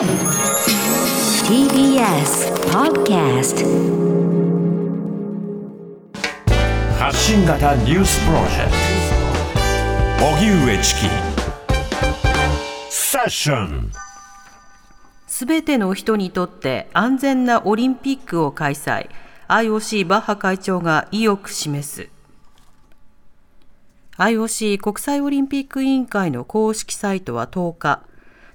TBS Podcast 発信型ニュースプロジェクト。荻上チキ。セッション。すべての人にとって安全なオリンピックを開催。IOC バッハ会長が意欲示す。IOC 国際オリンピック委員会の公式サイトは10日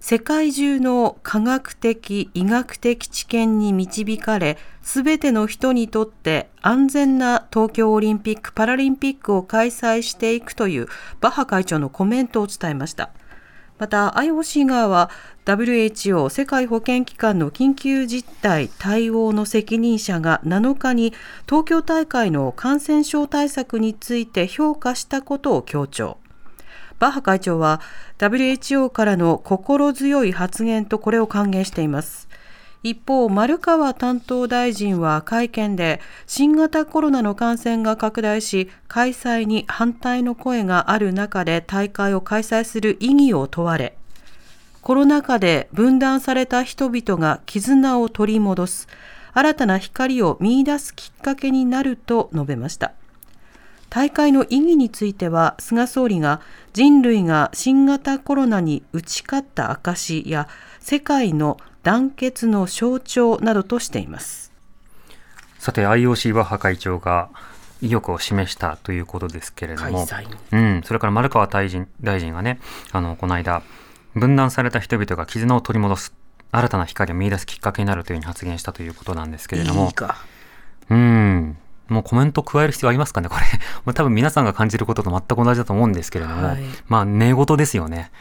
世界中の科学的医学的知見に導かれすべての人にとって安全な東京オリンピック・パラリンピックを開催していくというバッハ会長のコメントを伝えました。また IOC 側は WHO 世界保健機関の緊急事態対応の責任者が7日に東京大会の感染症対策について評価したことを強調。バッハ会長は WHO からの心強い発言とこれを歓迎しています。一方、丸川担当大臣は会見で新型コロナの感染が拡大し開催に反対の声がある中で大会を開催する意義を問われコロナ禍で分断された人々が絆を取り戻す新たな光を見出すきっかけになると述べました。大会の意義については菅総理が人類が新型コロナに打ち勝った証や世界の団結の象徴などとしています。さて IOC バッハ会長が意欲を示したということですけれども、うん、それから丸川大臣大臣がねあのこの間分断された人々が絆を取り戻す新たな光を見出すきっかけになるというふうに発言したということなんですけれども。うん。もうコメント加える必要ありますかねこれもう多分皆さんが感じることと全く同じだと思うんですけれども、はい、まあ寝言ですよね。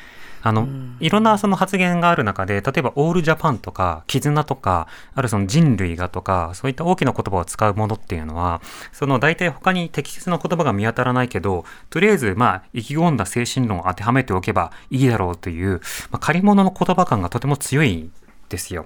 あの、うん、いろんなその発言がある中で、例えばオールジャパンとか、絆とか、あるその人類がとか、そういった大きな言葉を使うものっていうのは、その大体他に適切な言葉が見当たらないけど、とりあえずまあ意気込んだ精神論を当てはめておけばいいだろうという、まあ、借り物の言葉感がとても強いですよ。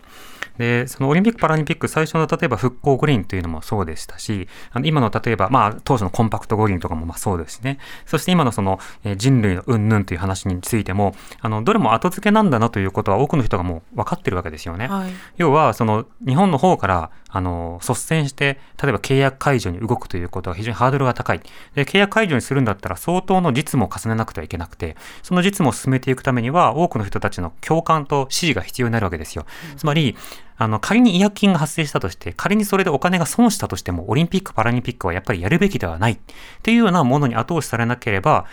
で、そのオリンピック・パラリンピック最初の例えば復興五輪というのもそうでしたし、あの今の例えば、まあ当初のコンパクト五輪とかもまあそうですね。そして今のその、え人類の云々という話についても、あの、どれも後付けなんだなということは多くの人がもう分かってるわけですよね。はい、要は、その日本の方からあの、率先して、例えば契約解除に動くということは非常にハードルが高い。で、契約解除にするんだったら相当の実務を重ねなくてはいけなくて、その実務を進めていくためには多くの人たちの共感と支持が必要になるわけですよ。うん、つまり、あの、仮に違約金が発生したとして、仮にそれでお金が損したとしても、オリンピック・パラリンピックはやっぱりやるべきではないっていうようなものに後押しされなければ、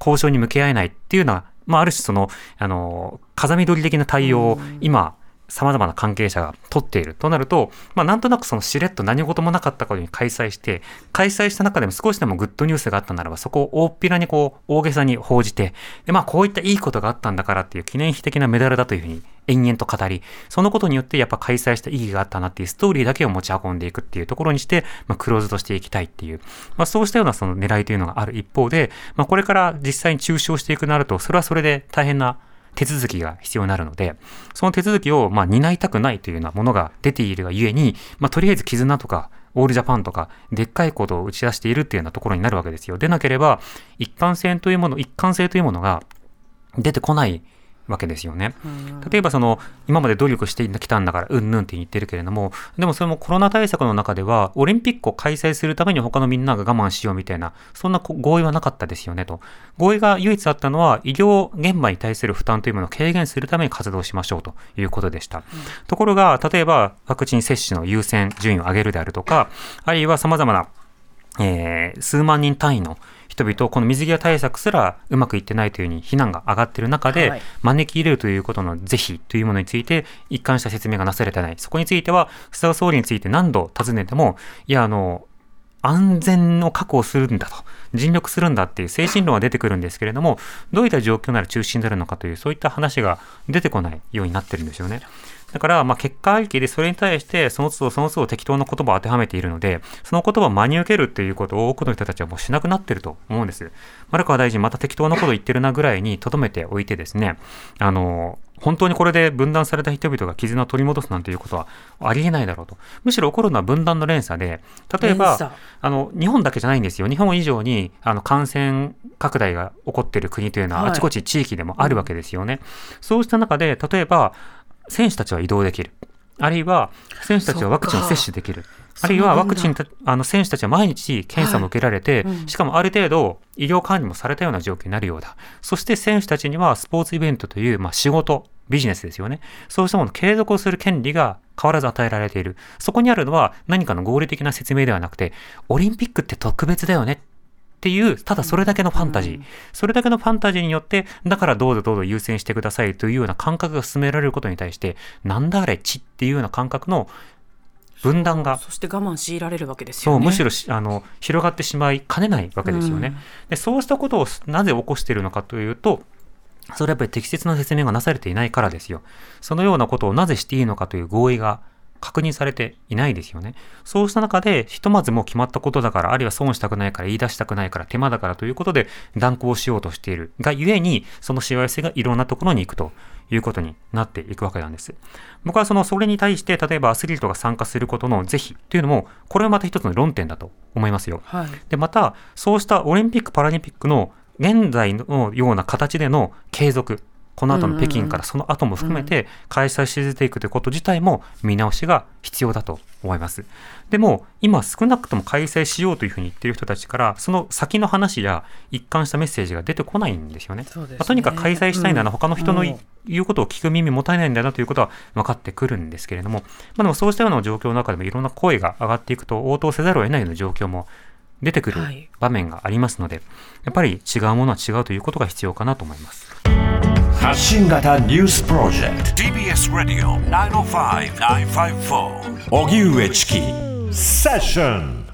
交渉に向き合えないっていうような、まあ、ある種その、あの、風見取り的な対応を今、様々な関係者が取っているとなると、まあ、なんとなくそのしれっと何事もなかったことに開催して、開催した中でも少しでもグッドニュースがあったならば、そこを大っぴらにこう、大げさに報じて、で、まあ、こういったいいことがあったんだからっていう記念碑的なメダルだというふうに延々と語り、そのことによってやっぱ開催した意義があったなっていうストーリーだけを持ち運んでいくっていうところにして、まあ、クローズとしていきたいっていう、まあ、そうしたようなその狙いというのがある一方で、まあ、これから実際に中傷していくなると、それはそれで大変な手続きが必要になるので、その手続きをまあ担いたくないというようなものが出ているがゆえに、まあ、とりあえず絆とか、オールジャパンとか、でっかいことを打ち出しているっていうようなところになるわけですよ。でなければ、一貫性というもの、一貫性というものが出てこないわけですよね。例えばその今まで努力してきたんだからうんぬんって言ってるけれどもでもそれもコロナ対策の中ではオリンピックを開催するために他のみんなが我慢しようみたいなそんな合意はなかったですよねと。合意が唯一あったのは医療現場に対する負担というものを軽減するために活動しましょうということでした、うん、ところが例えばワクチン接種の優先順位を上げるであるとかあるいは様々な、えー、数万人単位の人々、この水際対策すらうまくいってないというふうに非難が上がっている中で、はい、招き入れるということの是非というものについて、一貫した説明がなされてない。そこについては、菅総理について何度尋ねても、いや、あの、安全を確保するんだと、尽力するんだっていう精神論は出てくるんですけれども、どういった状況なら中心になるのかという、そういった話が出てこないようになってるんですよね。だから、まあ、結果ありきでそれに対してその都度その都度適当な言葉を当てはめているので、その言葉を真に受けるっていうことを多くの人たちはもうしなくなってると思うんです。丸川大臣また適当なこと言ってるなぐらいに留めておいてですね、あの、本当にこれで分断された人々が絆を取り戻すなんていうことはありえないだろうと。むしろ起こるのは分断の連鎖で、例えば、あの、日本だけじゃないんですよ。日本以上に、あの、感染拡大が起こっている国というのは、あちこち地域でもあるわけですよね。はいそうした中で、例えば、選手たちは移動できる。あるいは選手たちはワクチンを接種できる。あるいはワクチンあの選手たちは毎日検査も受けられて、はいうん、しかもある程度医療管理もされたような状況になるようだ。そして選手たちにはスポーツイベントという、まあ、仕事、ビジネスですよね。そうしたものを継続をする権利が変わらず与えられている。そこにあるのは何かの合理的な説明ではなくて、オリンピックって特別だよねっていう、ただそれだけのファンタジー、うん、それだけのファンタジーによって、だからどうぞどうぞ優先してくださいというような感覚が進められることに対して、なんだあれ、ちっていうような感覚の分断がそして我慢強いられるわけですよね。そうむしろあの広がってしまいかねないわけですよね。うん、でそうしたことをなぜ起こしているのかというと、それはやっぱり適切な説明がなされていないからですよ。そのようなことをなぜしていいのかという合意が確認されていないですよね。そうした中で、ひとまずもう決まったことだから、あるいは損したくないから、言い出したくないから、手間だからということで断行しようとしているがゆえに、そのしわ寄せがいろんなところに行くということになっていくわけなんです。僕はその、それに対して、例えばアスリートが参加することの是非というのも、これはまた一つの論点だと思いますよ。はい、で、また、そうしたオリンピック・パラリンピックの現在のような形での継続、この後の北京からその後も含めて開催し続けていくということ自体も見直しが必要だと思います。でも今少なくとも開催しようというふうに言っている人たちからその先の話や一貫したメッセージが出てこないんですよね。ねまあ、とにかく開催したいなら他の人の言うことを聞く耳持たないんだなということは分かってくるんですけれども、まあ、でもそうしたような状況の中でもいろんな声が上がっていくと応答せざるを得ないような状況も出てくる場面がありますので、はい、やっぱり違うものは違うということが必要かなと思います。発信型ニュースプロジェクト。TBS ラディオ905-954おぎゅうえちきセッション